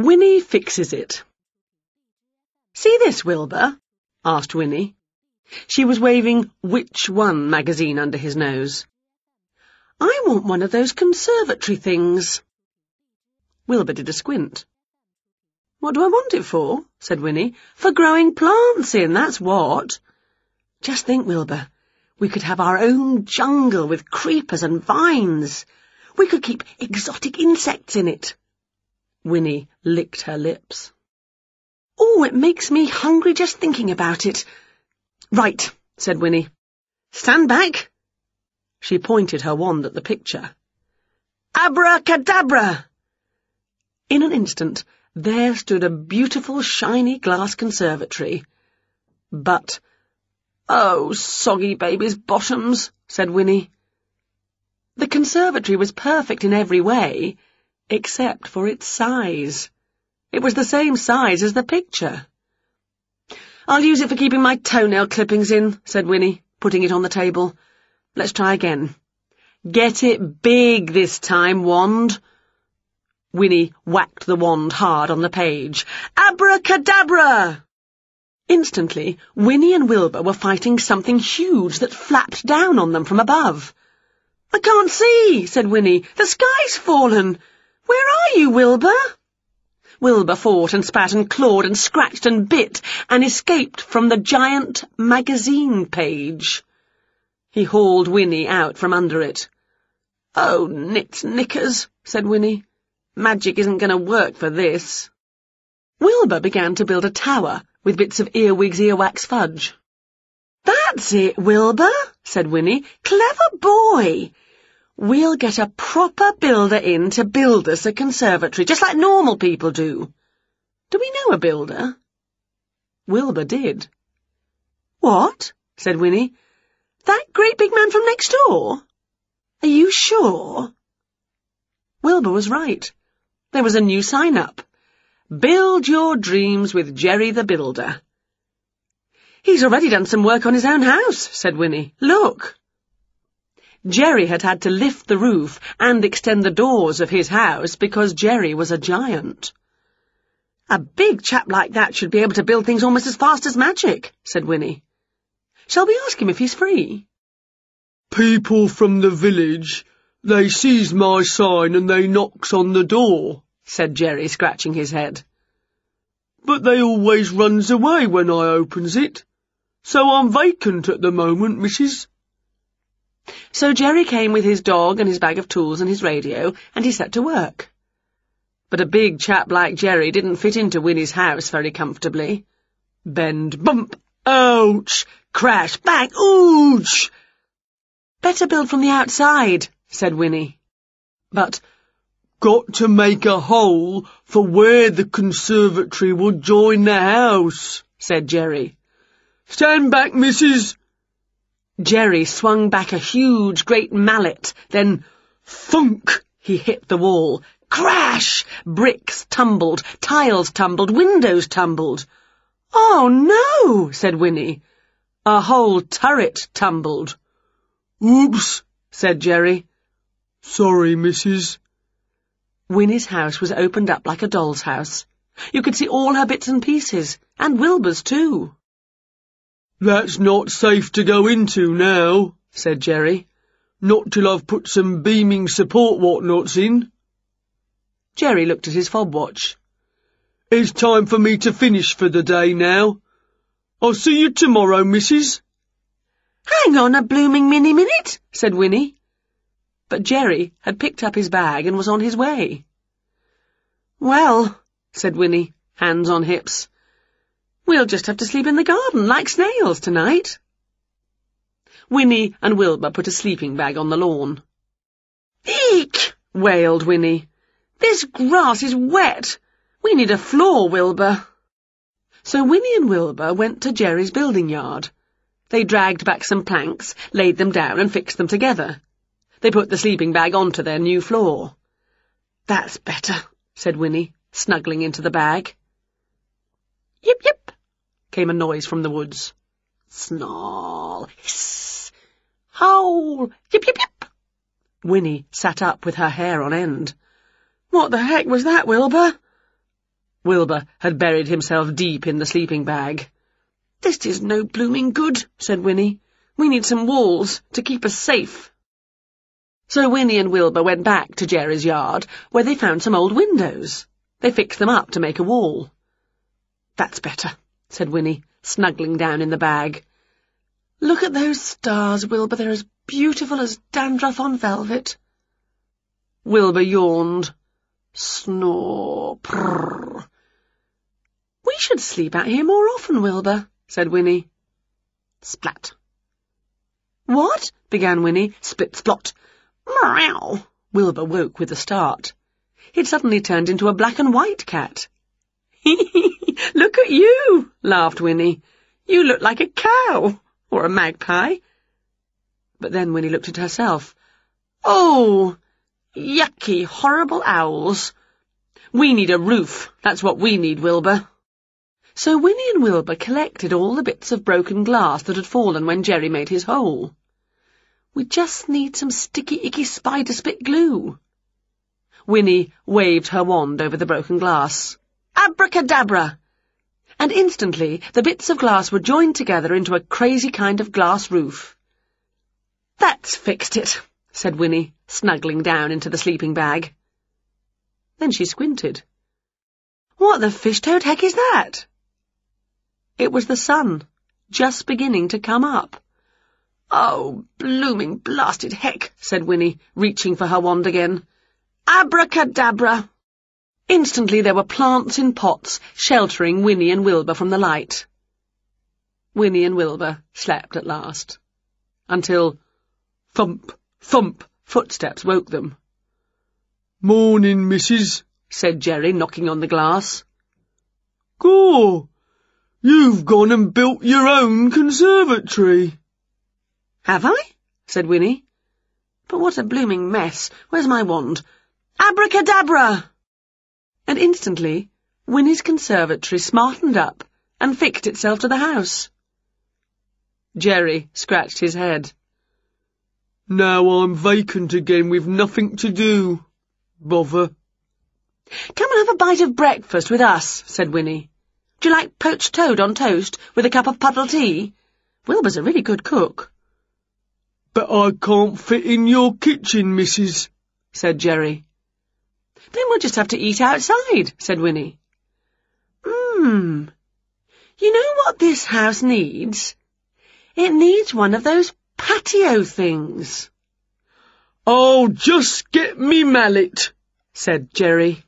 Winnie fixes it. See this, Wilbur? asked Winnie. She was waving Which One magazine under his nose. I want one of those conservatory things. Wilbur did a squint. What do I want it for? said Winnie. For growing plants in, that's what. Just think, Wilbur, we could have our own jungle with creepers and vines. We could keep exotic insects in it. Winnie licked her lips. Oh, it makes me hungry just thinking about it. Right, said Winnie. Stand back. She pointed her wand at the picture. Abracadabra! In an instant, there stood a beautiful shiny glass conservatory. But, oh, soggy baby's bottoms, said Winnie. The conservatory was perfect in every way, except for its size. It was the same size as the picture. I'll use it for keeping my toenail clippings in, said Winnie, putting it on the table. Let's try again. Get it big this time, wand. Winnie whacked the wand hard on the page. Abracadabra! Instantly, Winnie and Wilbur were fighting something huge that flapped down on them from above. I can't see, said Winnie. The sky's fallen. Where are you, Wilbur? Wilbur fought and spat and clawed and scratched and bit and escaped from the giant magazine page. He hauled Winnie out from under it. Oh, nits knickers, said Winnie. Magic isn't going to work for this. Wilbur began to build a tower with bits of earwig's earwax fudge. That's it, Wilbur, said Winnie. Clever boy. We'll get a proper builder in to build us a conservatory, just like normal people do. Do we know a builder? Wilbur did. What? said Winnie. That great big man from next door? Are you sure? Wilbur was right. There was a new sign up. Build your dreams with Jerry the Builder. He's already done some work on his own house, said Winnie. Look. Jerry had had to lift the roof and extend the doors of his house because Jerry was a giant. A big chap like that should be able to build things almost as fast as magic, said Winnie. Shall we ask him if he's free? People from the village they sees my sign and they knocks on the door, said Jerry, scratching his head. But they always runs away when I opens it. So I'm vacant at the moment, missus. So Jerry came with his dog and his bag of tools and his radio, and he set to work. But a big chap like Jerry didn't fit into Winnie's house very comfortably. Bend, bump, ouch, crash, bang, ooch! Better build from the outside, said Winnie. But, got to make a hole for where the conservatory will join the house, said Jerry. Stand back, missus. Jerry swung back a huge great mallet, then thunk he hit the wall. Crash! Bricks tumbled, tiles tumbled, windows tumbled. Oh, no, said Winnie. A whole turret tumbled. Oops, said Jerry. Sorry, missus. Winnie's house was opened up like a doll's house. You could see all her bits and pieces, and Wilbur's too. That's not safe to go into now, said Jerry. Not till I've put some beaming support whatnots in. Jerry looked at his fob watch. It's time for me to finish for the day now. I'll see you tomorrow, missus. Hang on a blooming mini minute, said Winnie. But Jerry had picked up his bag and was on his way. Well, said Winnie, hands on hips, we'll just have to sleep in the garden like snails tonight. Winnie and Wilbur put a sleeping bag on the lawn. Eek! wailed Winnie. This grass is wet. We need a floor, Wilbur. So Winnie and Wilbur went to Jerry's building yard. They dragged back some planks, laid them down and fixed them together. They put the sleeping bag onto their new floor. That's better, said Winnie, snuggling into the bag. Yip yip, came a noise from the woods. Snarl, hiss, howl, yip yip yip. Winnie sat up with her hair on end. What the heck was that, Wilbur? Wilbur had buried himself deep in the sleeping bag. This is no blooming good, said Winnie. We need some walls to keep us safe. So Winnie and Wilbur went back to Jerry's yard, where they found some old windows. They fixed them up to make a wall. That's better, said Winnie, snuggling down in the bag. Look at those stars, Wilbur. They're as beautiful as dandruff on velvet. Wilbur yawned. Snore. Prrr. We should sleep out here more often, Wilbur, said Winnie. Splat. What? began Winnie. Split splot. Meow. Wilbur woke with a start. He'd suddenly turned into a black and white cat. look at you, laughed Winnie. You look like a cow, or a magpie. But then Winnie looked at herself. Oh, yucky, horrible owls. We need a roof, that's what we need, Wilbur. So Winnie and Wilbur collected all the bits of broken glass that had fallen when Jerry made his hole. We just need some sticky, icky spider spit glue. Winnie waved her wand over the broken glass. Abracadabra! And instantly the bits of glass were joined together into a crazy kind of glass roof. That's fixed it, said Winnie, snuggling down into the sleeping bag. Then she squinted. What the fish-toad heck is that? It was the sun, just beginning to come up. Oh, blooming blasted heck, said Winnie, reaching for her wand again. Abracadabra! Instantly there were plants in pots sheltering Winnie and Wilbur from the light. Winnie and Wilbur slept at last, until thump, thump footsteps woke them. Morning, missus, said Jerry, knocking on the glass. Gaw, you've gone and built your own conservatory. Have I? said Winnie. But what a blooming mess. Where's my wand? Abracadabra! And instantly, Winnie's conservatory smartened up and fixed itself to the house. Jerry scratched his head. Now I'm vacant again with nothing to do. Bother. Come and have a bite of breakfast with us, said Winnie. Do you like poached toad on toast with a cup of puddle tea? Wilbur's a really good cook. But I can't fit in your kitchen, missus, said Jerry. Then we'll just have to eat outside, said Winnie. Hmm. You know what this house needs? It needs one of those patio things. I'll just get me mallet, said Jerry.